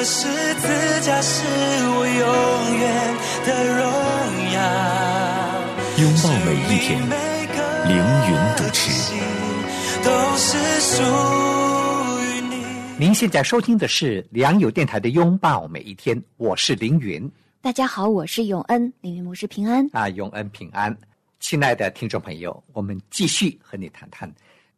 的十字架是我永远的荣耀。拥抱每一天，凌云主持。都是属于你。您现在收听的是良友电台的《拥抱每一天》，我是凌云大家好，我是永恩，凌云牧师平安。啊，永恩平安。亲爱的听众朋友，我们继续和你谈谈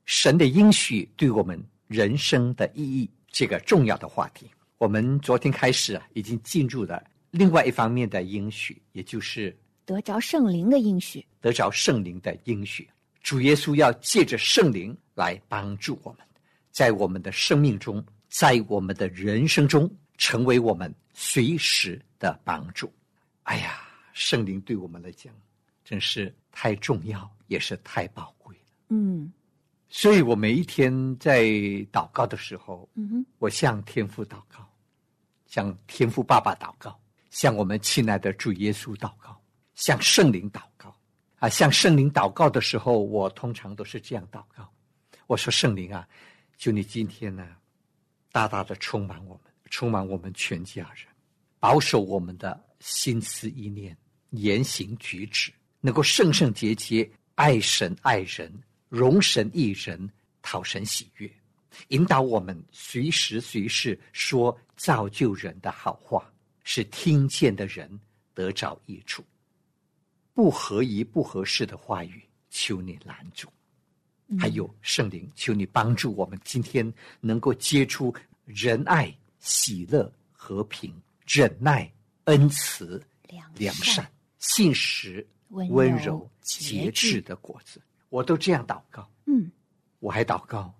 神的应许对我们人生的意义这个重要的话题。我们昨天开始啊，已经进入了另外一方面的应许，也就是得着圣灵的应许，得着圣灵的应许。主耶稣要借着圣灵来帮助我们，在我们的生命中，在我们的人生中，成为我们随时的帮助。哎呀，圣灵对我们来讲，真是太重要，也是太宝贵了。嗯所以我每一天在祷告的时候，嗯哼，我向天父祷告，向天父爸爸祷告，向我们亲爱的主耶稣祷告，向圣灵祷告。啊，向圣灵祷告的时候，我通常都是这样祷告：我说，圣灵啊，求你今天呢，大大的充满我们，充满我们全家人，保守我们的心思意念、言行举止，能够圣圣洁洁，爱神爱人，容神益人，讨神喜悦。引导我们随时随事说造就人的好话，使听见的人得着益处。不合宜、不合适的话语，求你拦住。还有圣灵，求你帮助我们今天能够结出仁爱、喜乐、和平、忍耐、恩慈、良良善善、信实、温柔节制的果子。我都这样祷告。嗯我还祷告，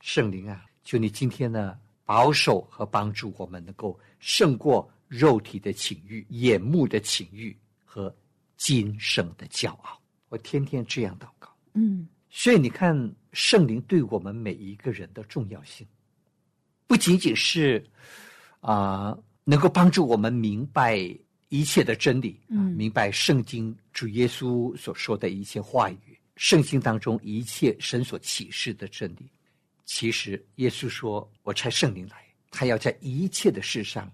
圣灵啊，求你今天呢保守和帮助我们，能够胜过肉体的情欲、眼目的情欲和今生的骄傲。我天天这样祷告。嗯所以你看，圣灵对我们每一个人的重要性，不仅仅是啊、能够帮助我们明白一切的真理，啊，嗯明白圣经主耶稣所说的一切话语，圣经当中一切神所启示的真理。其实耶稣说：“我差圣灵来，他要在一切的事上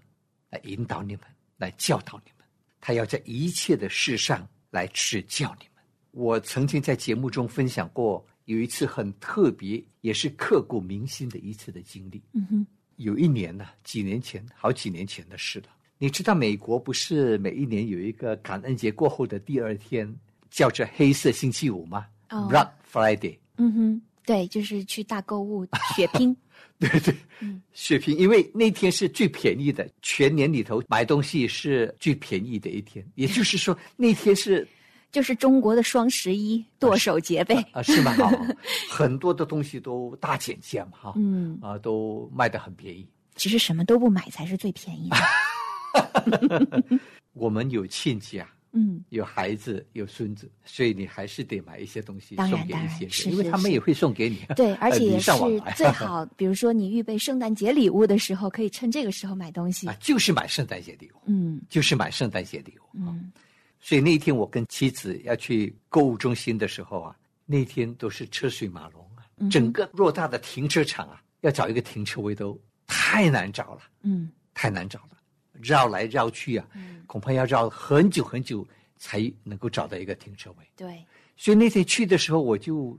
来引导你们，来教导你们，他要在一切的事上来指教你们。”我曾经在节目中分享过，有一次很特别，也是刻骨铭心的一次的经历。嗯哼，有一年呢，几年前，好几年前的事了。你知道美国不是每一年有一个感恩节过后的第二天叫做黑色星期五吗、哦 b l a c k Friday。嗯哼，对，就是去大购物血拼。对对，嗯血拼，因为那天是最便宜的，全年里头买东西是最便宜的一天，也就是说那天是 就是中国的双十一，剁手节呗。啊是吗？好，很多的东西都大减价嘛，哈，嗯，啊都卖的很便宜。其实什么都不买才是最便宜的。我们有亲戚啊，嗯，有孩子，有孙子，所以你还是得买一些东西送给一些人，因为他们也会送给你。对，而且也是最 好，比如说你预备圣诞节礼物的时候，可以趁这个时候买东西啊。，就是买圣诞节礼物，嗯就是买圣诞节礼物。嗯所以那一天我跟妻子要去购物中心的时候啊，那天都是车水马龙啊，嗯整个偌大的停车场啊，要找一个停车位都太难找了，嗯太难找了，绕来绕去啊，嗯，恐怕要绕很久很久才能够找到一个停车位。对，所以那天去的时候，我就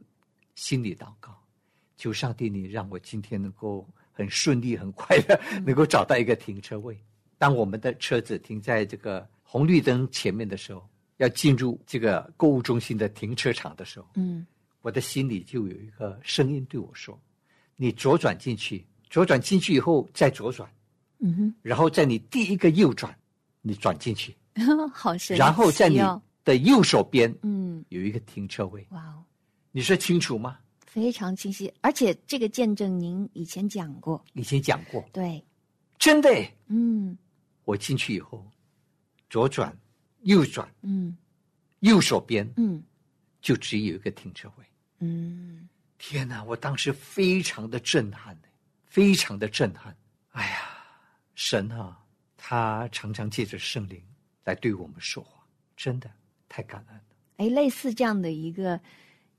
心里祷告，求上帝你让我今天能够很顺利、很快的能够找到一个停车位。当我们的车子停在这个红绿灯前面的时候，要进入这个购物中心的停车场的时候，嗯。我的心里就有一个声音对我说：“你左转进去，左转进去以后再左转，嗯然后在你第一个右转，你转进去，哼，好神奇、哦。然后在你的右手边嗯，有一个停车位。哇哦，你说清楚吗？非常清晰，而且这个见证您以前讲过，以前讲过，对，真的。嗯我进去以后，左转、右转，嗯右手边嗯就只有一个停车位。嗯天哪！我当时非常的震撼，非常的震撼。哎呀，神啊，他常常借着圣灵来对我们说话，真的太感恩了。哎，类似这样的一个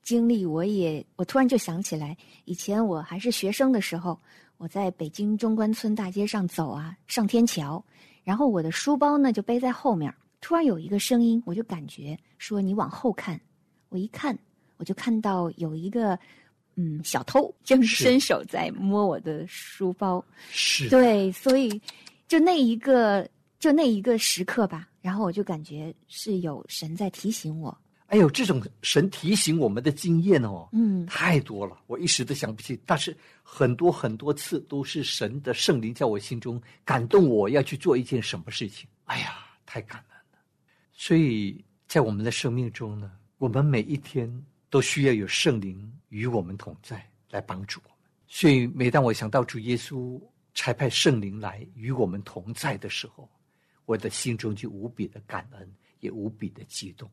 经历，我也我突然就想起来，以前我还是学生的时候，我在北京中关村大街上走啊，上天桥，然后我的书包呢就背在后面，突然有一个声音，我就感觉说你往后看，我一看，我就看到有一个嗯小偷正是伸手在摸我的书包，是，对，所以就那一个就那一个时刻吧，然后我就感觉是有神在提醒我，哎呦，这种神提醒我们的经验哦，嗯太多了，我一时都想不起。但是很多很多次都是神的圣灵在我心中感动我要去做一件什么事情。哎呀，太感恩了。所以在我们的生命中呢，我们每一天都需要有圣灵与我们同在，来帮助我们。所以每当我想到主耶稣差派圣灵来与我们同在的时候，我的心中就无比的感恩，也无比的激动。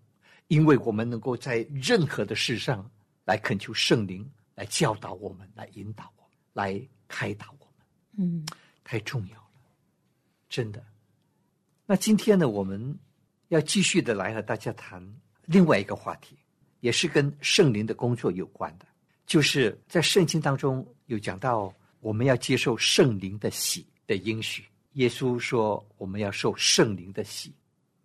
因为我们能够在任何的事上来恳求圣灵来教导我们，来引导我们，来开导我们，嗯太重要了，真的。那今天呢，我们要继续的来和大家谈另外一个话题，也是跟圣灵的工作有关的，就是在圣经当中有讲到我们要接受圣灵的喜的应许。耶稣说我们要受圣灵的喜，《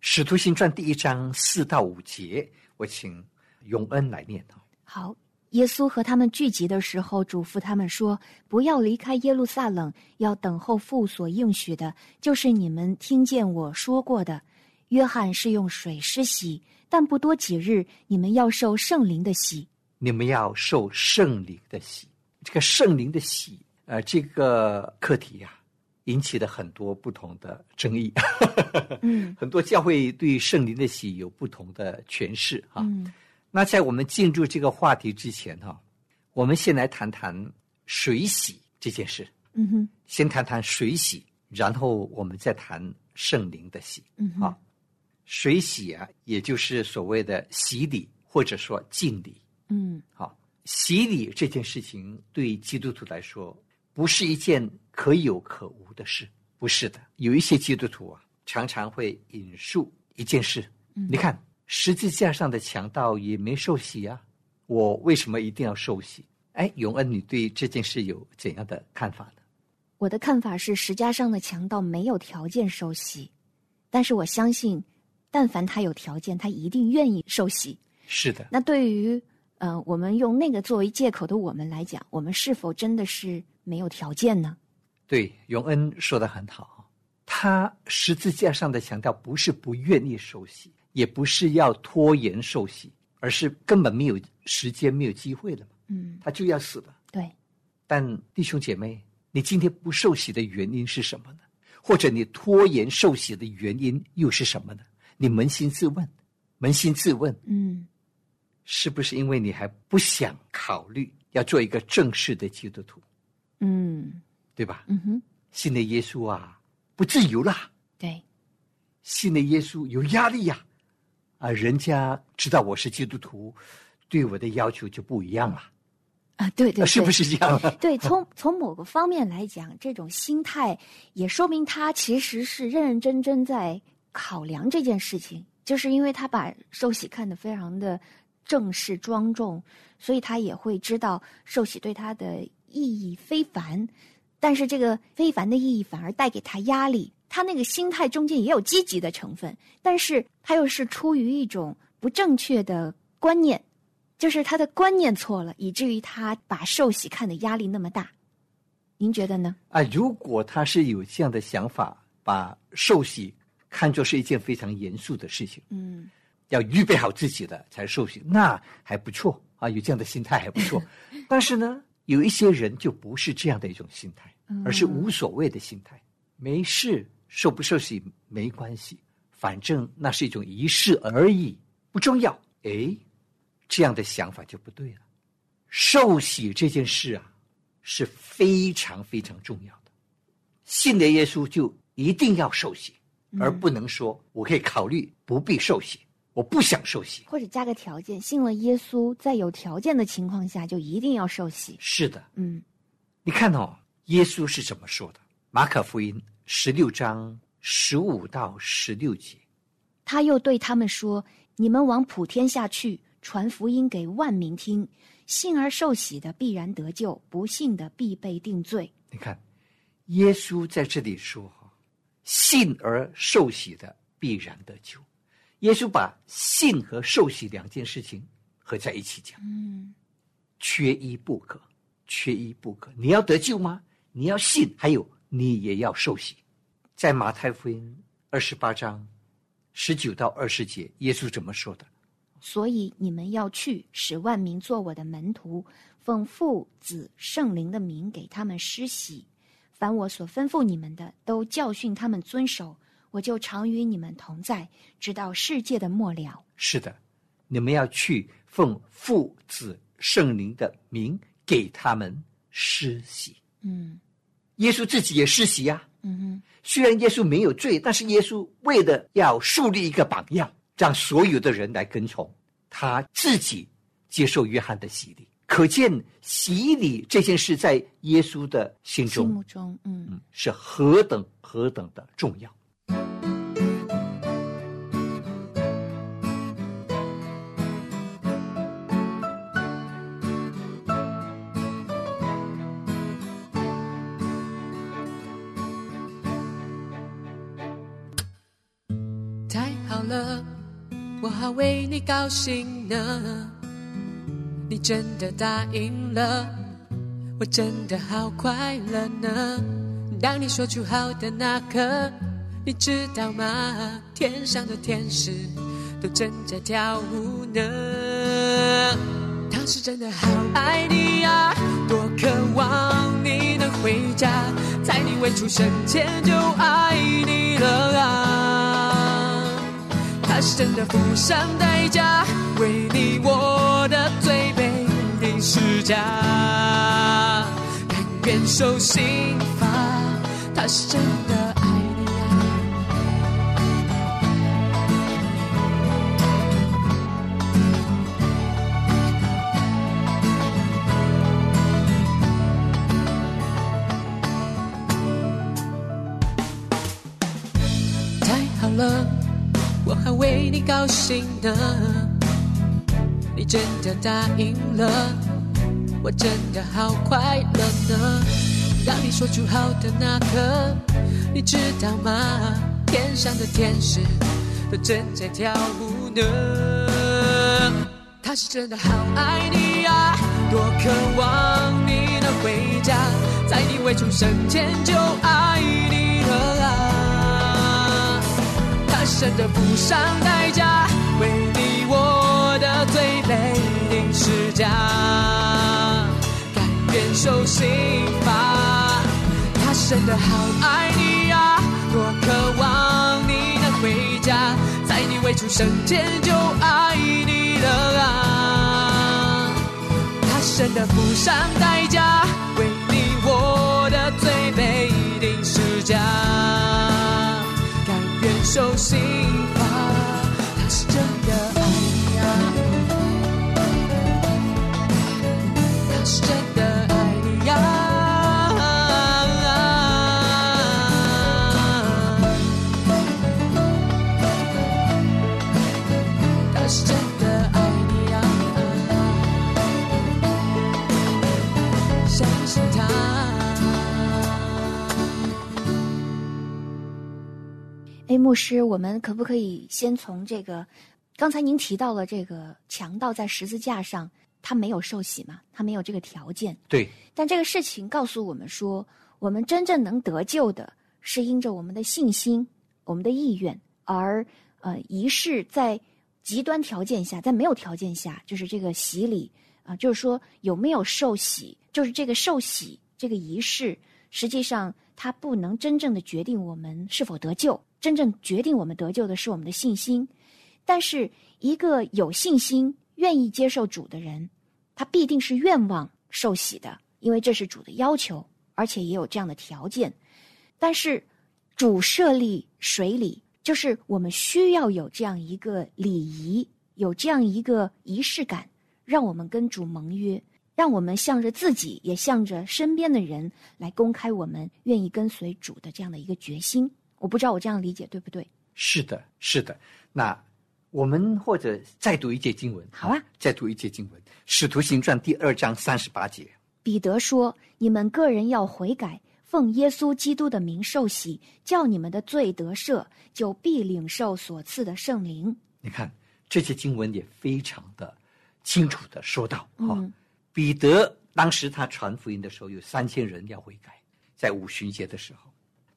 使徒行传》第一章四到五节，我请永恩来念啊。好，耶稣和他们聚集的时候，嘱咐他们说：“不要离开耶路撒冷，要等候父所应许的，就是你们听见我说过的。约翰是用水施洗，但不多几日，你们要受圣灵的洗。你们要受圣灵的洗。这个圣灵的洗，呃，这个课题呀、引起了很多不同的争议。嗯 很多教会对圣灵的洗有不同的诠释啊。嗯那在我们进入这个话题之前哈、我们先来谈谈水洗这件事。嗯哼先谈谈水洗，然后我们再谈圣灵的洗。嗯哼啊，水洗啊，也就是所谓的洗礼或者说敬礼。嗯好，洗礼这件事情对基督徒来说不是一件可有可无的事，不是的。有一些基督徒啊，常常会引述一件事，嗯你看十字架上的强盗也没受洗啊，我为什么一定要受洗？哎，永恩，你对这件事有怎样的看法呢？我的看法是，十架上的强盗没有条件受洗，但是我相信，但凡他有条件，他一定愿意受洗。是的，那对于呃，我们用那个作为借口的我们来讲，我们是否真的是没有条件呢？对，永恩说的很好。他十字架上的强调不是不愿意受洗，也不是要拖延受洗，而是根本没有时间、没有机会了嘛，嗯，他就要死了。对，但弟兄姐妹，你今天不受洗的原因是什么呢？或者你拖延受洗的原因又是什么呢？你扪心自问，扪心自问，嗯是不是因为你还不想考虑要做一个正式的基督徒，嗯对吧？嗯哼，信的耶稣啊，不自由啦。对，信的耶稣有压力呀、啊，人家知道我是基督徒，对我的要求就不一样了，啊，对对，啊是不？是这样？对，从从某个方面来讲，这种心态也说明他其实是认认真真在考量这件事情，就是因为他把寿喜看得非常的正式庄重，所以他也会知道寿喜对他的意义非凡，但是这个非凡的意义反而带给他压力。他那个心态中间也有积极的成分，但是他又是出于一种不正确的观念，就是他的观念错了，以至于他把寿喜看的压力那么大。您觉得呢？啊，如果他是有这样的想法，把寿喜看作是一件非常严肃的事情，嗯要预备好自己的才受洗，那还不错啊，有这样的心态还不错。但是呢，有一些人就不是这样的一种心态，而是无所谓的心态，没事，受不受洗没关系，反正那是一种仪式而已，不重要。哎，这样的想法就不对了。受洗这件事啊，是非常非常重要的。信了耶稣就一定要受洗，而不能说我可以考虑不必受洗，我不想受洗。或者加个条件，信了耶稣，在有条件的情况下，就一定要受洗。是的，嗯，你看哦，耶稣是怎么说的？马可福音十六章十五到十六节。他又对他们说：“你们往普天下去，传福音给万民听。信而受洗的必然得救，不信的必被定罪。你看，耶稣在这里说：“哈，信而受洗的必然得救。”耶稣把信和受洗两件事情合在一起讲，嗯，缺一不可，缺一不可。你要得救吗？你要信，还有你也要受洗。在马太福音二十八章十九到二十节，耶稣怎么说的？所以你们要去，使万民做我的门徒，奉父、子、圣灵的名给他们施洗。凡我所吩咐你们的，都教训他们遵守。我就常与你们同在，直到世界的末了。是的，你们要去奉父、子、圣灵的名给他们施洗。嗯耶稣自己也施洗呀、嗯哼，虽然耶稣没有罪，但是耶稣为了要树立一个榜样，让所有的人来跟从，他自己接受约翰的洗礼。可见洗礼这件事在耶稣的心心中目中，嗯嗯是何等何等的重要。太好了，我好为你高兴呢。真的答应了，我真的好快乐呢。当你说出好的那刻，你知道吗？天上的天使都正在跳舞呢。他是真的好爱你呀、多渴望你能回家，在你未出生前就爱你了啊。他是真的付上代价，为你我的罪被定十架，甘愿受刑罚。他是真的爱你啊。太好了，我还为你高兴呢。你真的答应了，我真的好快乐呢。当你说出好的那刻，你知道吗？天上的天使都正在跳舞呢。他是真的好爱你呀、多渴望你能回家，在你未出生前就爱你了啊。他是真的不上代价，为你我的罪被定十架，愿受刑罚。他真的好爱你呀、多渴望你能回家，在你未出生前就爱你了啊。他真的付上代价，为你我的罪被定十架，甘愿受刑哎，牧师，我们可不可以先从这个？刚才您提到了这个强盗在十字架上，他没有受洗嘛，他没有这个条件。对，但这个事情告诉我们说，我们真正能得救的，是因着我们的信心、我们的意愿，而呃，仪式在极端条件下，在没有条件下，就是这个洗礼啊、就是说有没有受洗，就是这个受洗这个仪式，实际上它不能真正的决定我们是否得救，真正决定我们得救的是我们的信心。但是一个有信心、愿意接受主的人，他必定是愿望受洗的，因为这是主的要求，而且也有这样的条件。但是主设立水礼，就是我们需要有这样一个礼仪，有这样一个仪式感，让我们跟主盟约，让我们向着自己，也向着身边的人来公开我们愿意跟随主的这样的一个决心。我不知道我这样理解对不对？是的，是的。那我们或者再读一节经文，好啊，再读一节经文，《使徒行传》第二章三十八节。彼得说：“你们个人要悔改，奉耶稣基督的名受洗，叫你们的罪得赦，就必领受所赐的圣灵。你看这些经文也非常的清楚的说到，哈、嗯彼得当时他传福音的时候，有三千人要悔改，在五旬节的时候，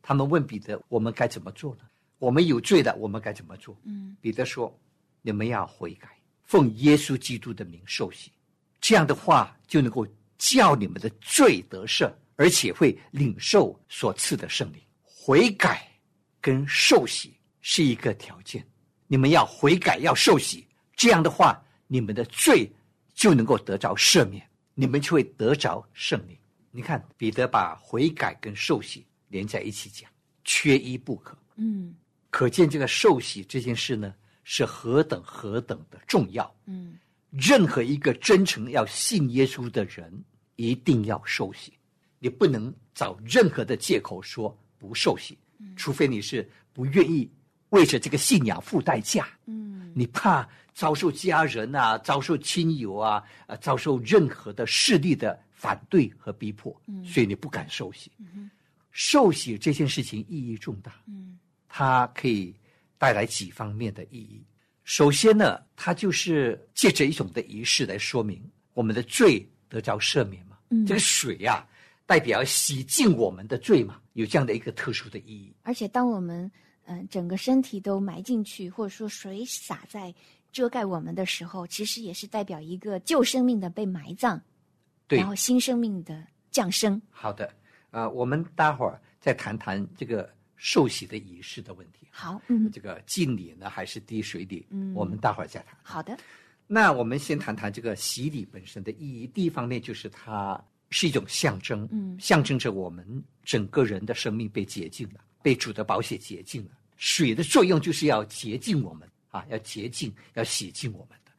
他们问彼得：“我们该怎么做呢？我们有罪的，我们该怎么做？”嗯彼得说：“你们要悔改，奉耶稣基督的名受洗，这样的话就能够叫你们的罪得赦，而且会领受所赐的圣灵。悔改跟受洗是一个条件，你们要悔改，要受洗，这样的话，你们的罪就能够得着赦免，你们就会得着圣灵。你看，彼得把悔改跟受洗连在一起讲，缺一不可。嗯可见这个受洗这件事呢，是何等何等的重要。嗯任何一个真诚要信耶稣的人，一定要受洗。你不能找任何的借口说不受洗，除非你是不愿意为着这个信仰付代价。嗯你怕遭受家人啊、遭受亲友啊、呃、遭受任何的势力的反对和逼迫，所以你不敢受洗。受洗这件事情意义重大，嗯它可以带来几方面的意义。首先呢，它就是借着一种的仪式来说明我们的罪得着赦免嘛。嗯这个水呀、代表洗净我们的罪嘛，有这样的一个特殊的意义。而且当我们嗯、呃整个身体都埋进去，或者说水洒在遮盖我们的时候，其实也是代表一个旧生命的被埋葬，对然后新生命的降生。好的，呃，我们待会儿再谈谈这个受洗的仪式的问题。好，嗯，这个敬礼呢，还是滴水礼？嗯我们待会儿再谈。好的，那我们先谈谈这个洗礼本身的意义。第一方面就是它是一种象征，嗯象征着我们整个人的生命被洁净了，被主的宝血洁净了。水的作用就是要洁净我们啊，要洁净，要洗净我们的。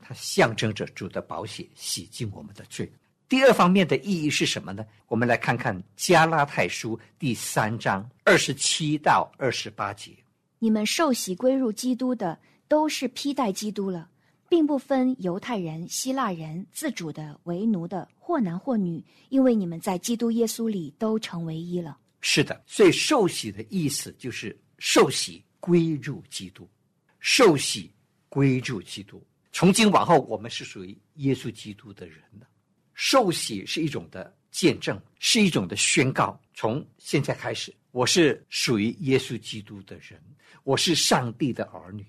它象征着主的宝血洗净我们的罪。第二方面的意义是什么呢？我们来看看加拉太书第三章二十七到二十八节。你们受洗归入基督的，都是披戴基督了，并不分犹太人、希腊人、自主的、为奴的，或男或女，因为你们在基督耶稣里都成为一了。是的，所以受洗的意思就是受洗归入基督，受洗归入基督。从今往后，我们是属于耶稣基督的人了。受洗是一种的见证，是一种的宣告。从现在开始，我是属于耶稣基督的人，我是上帝的儿女。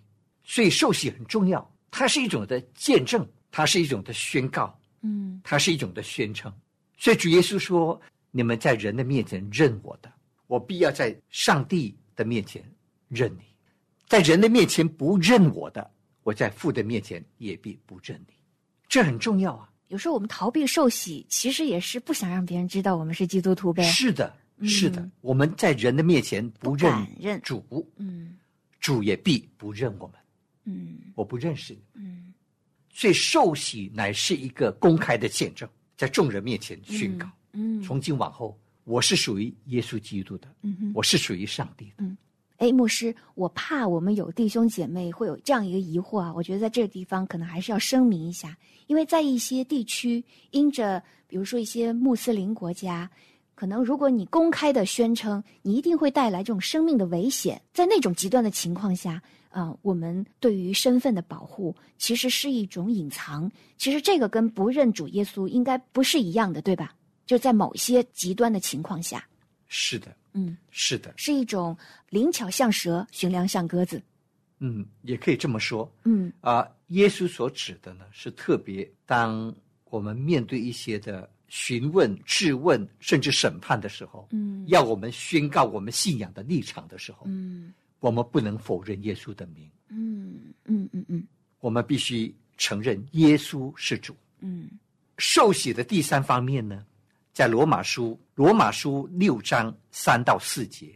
所以受洗很重要，它是一种的见证，它是一种的宣告，嗯它是一种的宣称。所以主耶稣说：“你们在人的面前认我的，我必要在上帝的面前认你；在人的面前不认我的，我在父的面前也必不认你。”这很重要啊！有时候我们逃避受洗，其实也是不想让别人知道我们是基督徒呗。是的，嗯是的，我们在人的面前不认主，嗯主也必不认我们。嗯我不认识你，嗯所以受洗乃是一个公开的见证，在众人面前宣告。嗯，从今往后，我是属于耶稣基督的，嗯哼。我是属于上帝的。哎，牧师，我怕我们有弟兄姐妹会有这样一个疑惑啊，我觉得在这个地方可能还是要声明一下，因为在一些地区，因着比如说一些穆斯林国家，可能如果你公开的宣称，你一定会带来这种生命的危险，在那种极端的情况下，啊、我们对于身份的保护其实是一种隐藏，其实这个跟不认主耶稣应该不是一样的，对吧？就在某些极端的情况下，是的，嗯，是的，是一种灵巧像蛇，寻良像鸽子。嗯，也可以这么说。嗯。啊、耶稣所指的呢，是特别当我们面对一些的询问、质问，甚至审判的时候，嗯。要我们宣告我们信仰的立场的时候，嗯。我们不能否认耶稣的名，嗯嗯嗯嗯。我们必须承认耶稣是主。嗯。受洗的第三方面呢，在罗马书罗马书六章三到四节，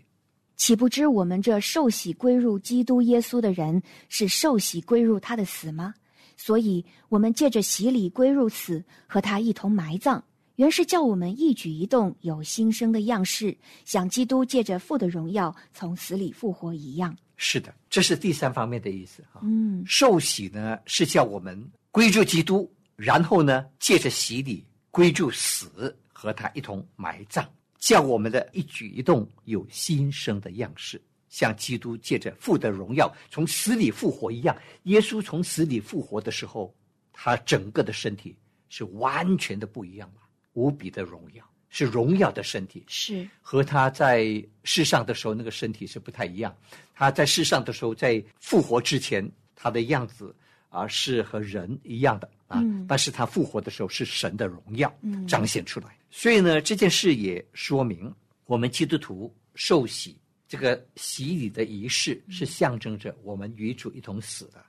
岂不知我们这受洗归入基督耶稣的人，是受洗归入他的死吗？所以，我们借着洗礼归入死，和他一同埋葬，原是叫我们一举一动有新生的样式，像基督借着父的荣耀从死里复活一样。是的，这是第三方面的意思哈。嗯受洗呢是叫我们归入基督，然后呢借着洗礼归入死，和他一同埋葬，叫我们的一举一动有新生的样式，像基督借着父的荣耀从死里复活一样。耶稣从死里复活的时候，他整个的身体是完全的不一样了，无比的荣耀，是荣耀的身体，是，和他在世上的时候那个身体是不太一样。他在世上的时候，在复活之前，他的样子啊是和人一样的啊，嗯但是他复活的时候是神的荣耀嗯彰显出来。所以呢，这件事也说明我们基督徒受洗这个洗礼的仪式是象征着我们与主一同死的，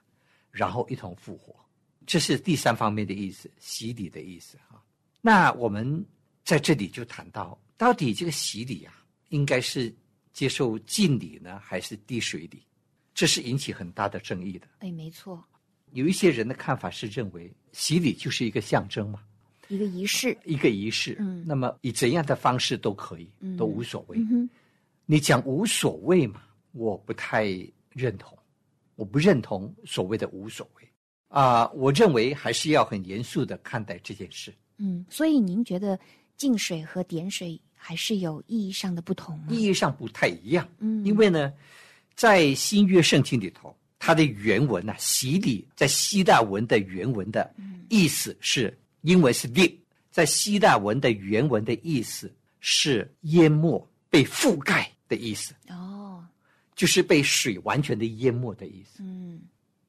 然后一同复活。这是第三方面的意思，洗礼的意思啊。那我们在这里就谈到，到底这个洗礼啊，应该是接受浸礼呢，还是滴水礼？这是引起很大的争议的。哎，没错，有一些人的看法是认为，洗礼就是一个象征嘛，一个仪式。一个仪式。嗯那么以怎样的方式都可以，嗯都无所谓。嗯，你讲无所谓嘛，我不太认同，我不认同所谓的无所谓啊、我认为还是要很严肃的看待这件事。嗯，所以您觉得净水和点水还是有意义上的不同吗？意义上不太一样。嗯因为呢，在新约圣经里头，它的原文呢、洗礼在希腊文的原文的意思是，英文是 dip，在希腊文的原文的意思是淹没、被覆盖的意思，哦，就是被水完全的淹没的意思。嗯。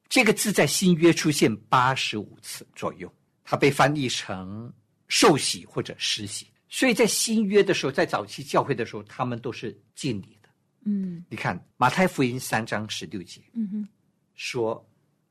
这个字在新约出现八十五次左右，它被翻译成受洗或者施洗。所以在新约的时候，在早期教会的时候，他们都是敬礼的。嗯。你看马太福音三章十六节。嗯哼，说，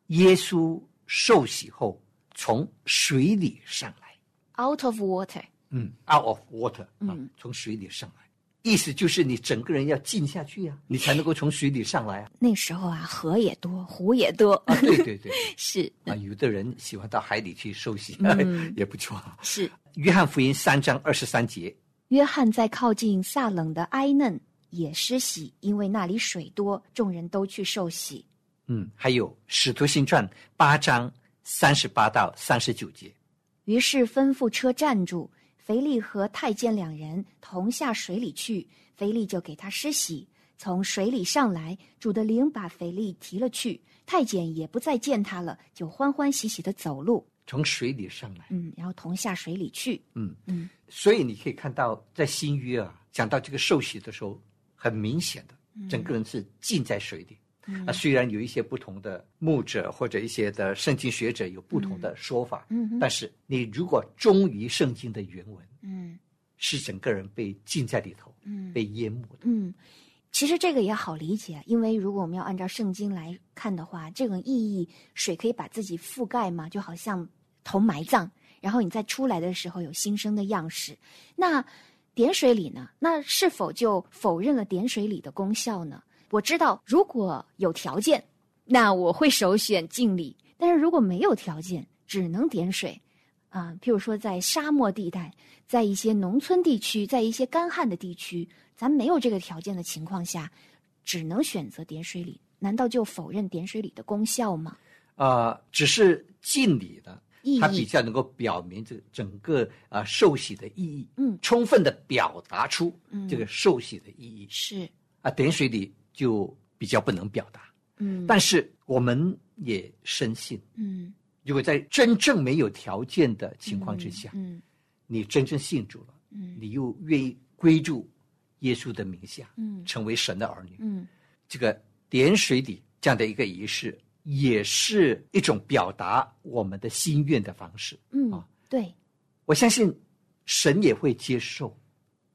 耶稣受洗后从水里上来，，out of water。嗯，out of water 啊嗯，从水里上来，意思就是你整个人要浸下去呀、你才能够从水里上来啊。那时候啊，河也多，湖也多，啊，对对对，是啊，有的人喜欢到海里去受洗，嗯 也不错啊。是。约翰福音三章二十三节，约翰在靠近撒冷的埃嫩也施洗，因为那里水多，众人都去受洗。嗯，还有使徒行传八章三十八到三十九节，于是吩咐车站住，腓力和太监两人同下水里去，腓力就给他施洗。从水里上来，主的灵把腓力提了去，太监也不再见他了，就欢欢喜喜的走路。从水里上来。嗯，然后同下水里去。嗯嗯所以你可以看到，在新约啊，讲到这个受洗的时候，很明显的，整个人是浸在水里。嗯啊，虽然有一些不同的牧者或者一些的圣经学者有不同的说法，嗯但是你如果忠于圣经的原文，嗯是整个人被浸在里头，嗯被淹没的。嗯，其实这个也好理解，因为如果我们要按照圣经来看的话，这种意义，水可以把自己覆盖嘛，就好像头埋葬，然后你再出来的时候有新生的样式。那点水礼呢？那是否就否认了点水礼的功效呢？我知道，如果有条件，那我会首选敬礼；但是如果没有条件，只能点水。啊、譬如说在沙漠地带，在一些农村地区，在一些干旱的地区，咱没有这个条件的情况下，只能选择点水礼，难道就否认点水礼的功效吗？啊，只是敬礼的意义，它比较能够表明这整个啊、受洗的意义，嗯充分的表达出嗯这个受洗的意义。是，啊，点水礼就比较不能表达。嗯，但是我们也深信，嗯，如果在真正没有条件的情况之下，嗯你真正信主了，嗯。你又愿意归入耶稣的名下，嗯。成为神的儿女，嗯。这个点水礼这样的一个仪式，也是一种表达我们的心愿的方式。嗯啊，对，我相信神也会接受，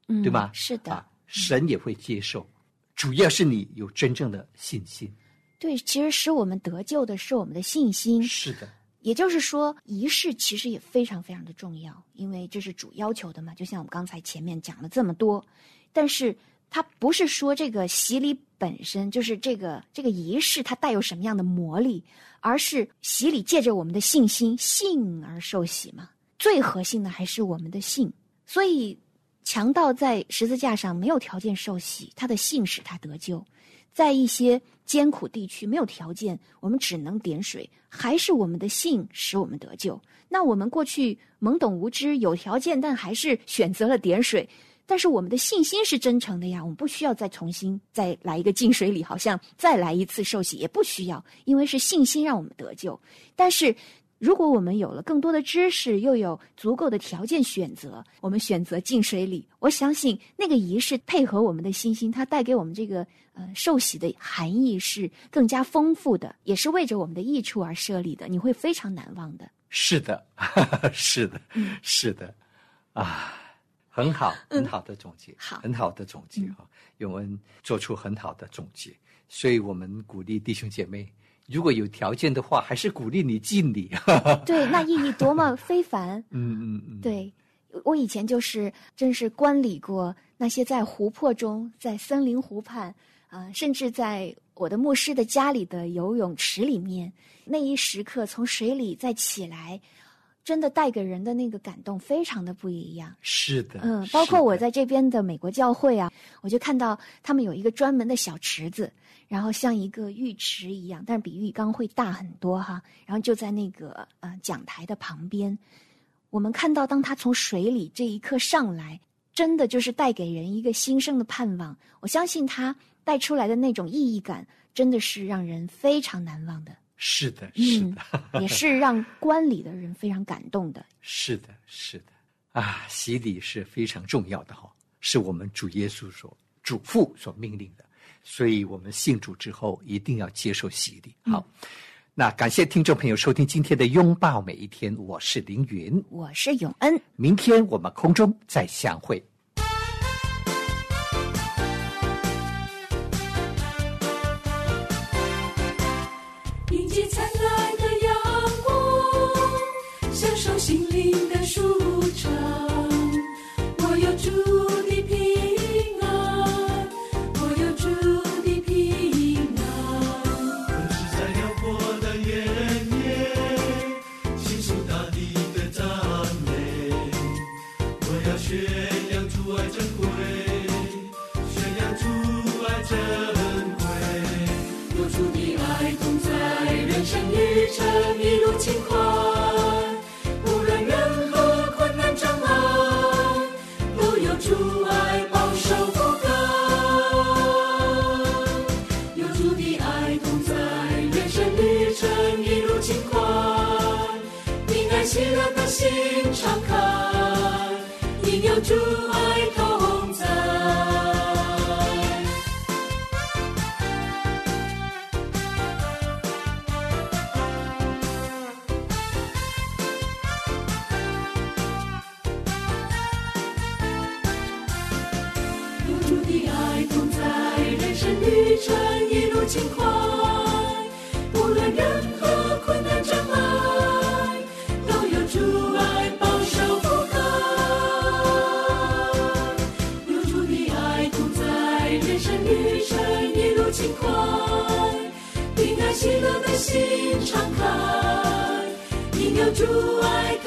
嗯，对吗？是的，啊，神也会接受，主要是你有真正的信心。对，其实使我们得救的是我们的信心，是的，也就是说，仪式其实也非常非常的重要，因为这是主要求的嘛。就像我们刚才前面讲了这么多，但是它不是说这个洗礼本身就是这个这个仪式它带有什么样的魔力，而是洗礼借着我们的信心信而受洗嘛。最核心的还是我们的信，所以强盗在十字架上没有条件受洗，他的信使他得救。在一些艰苦地区没有条件，我们只能点水，还是我们的信使我们得救。那我们过去懵懂无知，有条件但还是选择了点水，但是我们的信心是真诚的呀，我们不需要再重新再来一个进水里，好像再来一次受洗也不需要，因为是信心让我们得救。但是。如果我们有了更多的知识，又有足够的条件选择，我们选择进水里，我相信那个仪式配合我们的信心，它带给我们这个呃受洗的含义是更加丰富的，也是为着我们的益处而设立的，你会非常难忘的。是的，是的，是的，啊，很好，很好的总结，好很好的总结哈，永恩做出很好的总结，所以我们鼓励弟兄姐妹。如果有条件的话，还是鼓励你敬礼。对，那意义多么非凡！嗯 嗯嗯，对，我以前就是真是观礼过那些在湖泊中、在森林湖畔啊、甚至在我的牧师的家里的游泳池里面，那一时刻从水里再起来，真的带给人的那个感动非常的不一样。是的，嗯，包括我在这边的美国教会啊，我就看到他们有一个专门的小池子，然后像一个浴池一样，但是比浴缸会大很多哈。然后就在那个呃讲台的旁边，我们看到当他从水里这一刻上来，真的就是带给人一个新生的盼望。我相信他带出来的那种意义感，真的是让人非常难忘的，是的，是嗯的，也是让观礼的人非常感动的。是的，是的。啊，洗礼是非常重要的哈，是我们主耶稣所嘱咐、所命令的，所以我们信主之后一定要接受洗礼。好，那感谢听众朋友收听今天的拥抱每一天，我是凌云，我是永恩，明天我们空中再相会。主的爱同在，人生旅程一路轻快。无论任何困难障碍，都有主爱保守覆盖。有主的爱同在，人生旅程一路轻快。平安喜乐的心敞开，因有主爱